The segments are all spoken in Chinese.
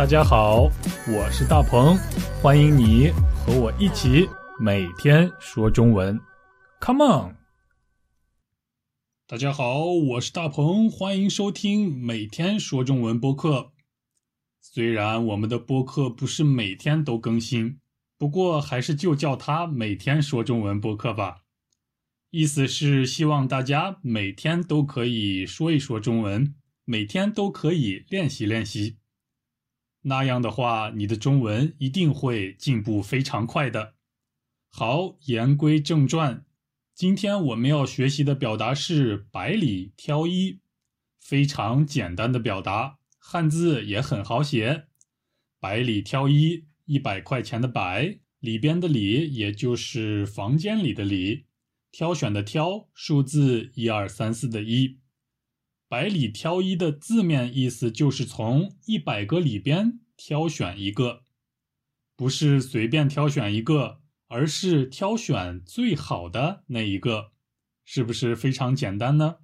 大家好，我是大鹏，欢迎你和我一起每天说中文，Come on！大家好，我是大鹏，欢迎收听每天说中文播客。虽然我们的播客不是每天都更新，不过还是就叫它每天说中文播客吧。意思是希望大家每天都可以说一说中文，每天都可以练习练习。那样的话，你的中文一定会进步非常快的。好，言归正传，今天我们要学习的表达是“百里挑一”，非常简单的表达，汉字也很好写，“百里挑一”，一百块钱的“百”里边的“里”，也就是房间里的“里”。挑选的挑，数字一二三四的一，百里挑一的字面意思就是从一百个里边挑选一个，不是随便挑选一个，而是挑选最好的那一个，是不是非常简单呢？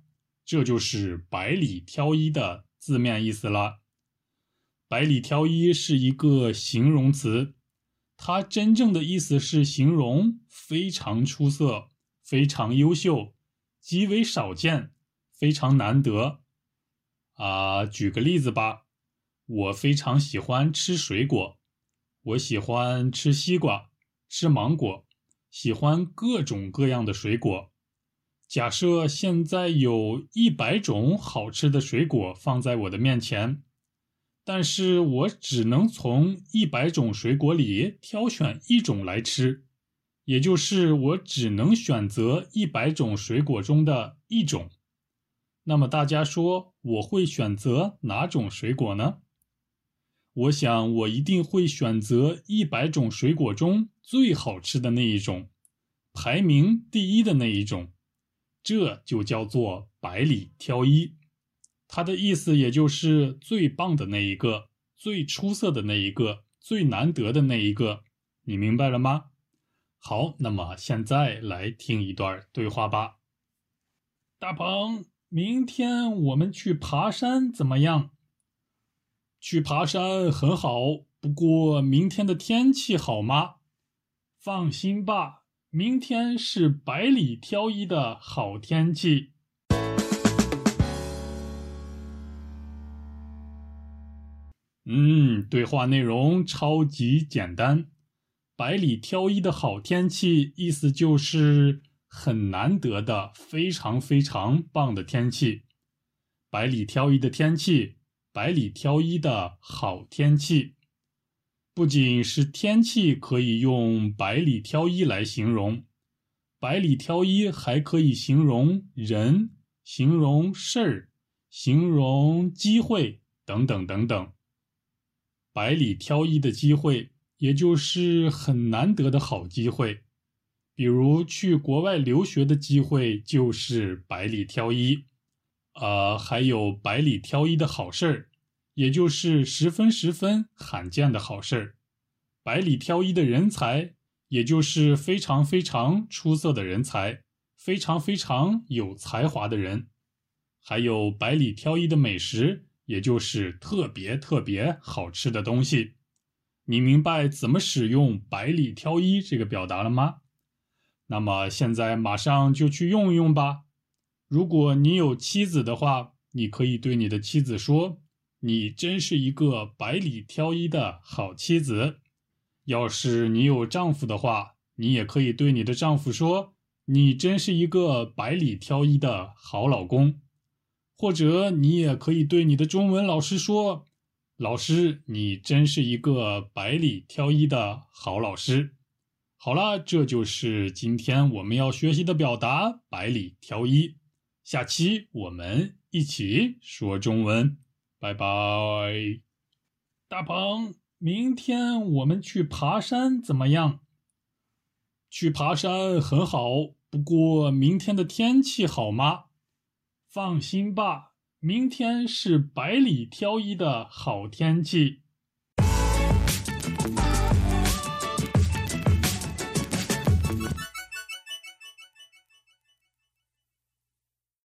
这就是百里挑一的字面意思了。百里挑一是一个形容词，它真正的意思是形容非常出色。非常优秀，极为少见，非常难得。啊，举个例子吧，我非常喜欢吃水果，我喜欢吃西瓜，吃芒果，喜欢各种各样的水果。假设现在有一百种好吃的水果放在我的面前，但是我只能从一百种水果里挑选一种来吃。也就是我只能选择一百种水果中的一种，那么大家说我会选择哪种水果呢？我想我一定会选择一百种水果中最好吃的那一种，排名第一的那一种，这就叫做百里挑一。它的意思也就是最棒的那一个，最出色的那一个，最难得的那一个，你明白了吗？好，那么现在来听一段对话吧。大鹏，明天我们去爬山怎么样？去爬山很好，不过明天的天气好吗？放心吧，明天是百里挑一的好天气。嗯，对话内容超级简单。百里挑一的好天气，意思就是很难得的、非常非常棒的天气。百里挑一的天气，百里挑一的好天气。不仅是天气可以用百里挑一来形容，百里挑一还可以形容人、形容事儿、形容机会等等等等。百里挑一的机会。也就是很难得的好机会，比如去国外留学的机会就是百里挑一，呃，还有百里挑一的好事儿，也就是十分十分罕见的好事儿，百里挑一的人才，也就是非常非常出色的人才，非常非常有才华的人，还有百里挑一的美食，也就是特别特别好吃的东西。你明白怎么使用“百里挑一”这个表达了吗？那么现在马上就去用一用吧。如果你有妻子的话，你可以对你的妻子说：“你真是一个百里挑一的好妻子。”要是你有丈夫的话，你也可以对你的丈夫说：“你真是一个百里挑一的好老公。”或者你也可以对你的中文老师说。老师，你真是一个百里挑一的好老师。好了，这就是今天我们要学习的表达“百里挑一”。下期我们一起说中文，拜拜。大鹏，明天我们去爬山怎么样？去爬山很好，不过明天的天气好吗？放心吧。明天是百里挑一的好天气。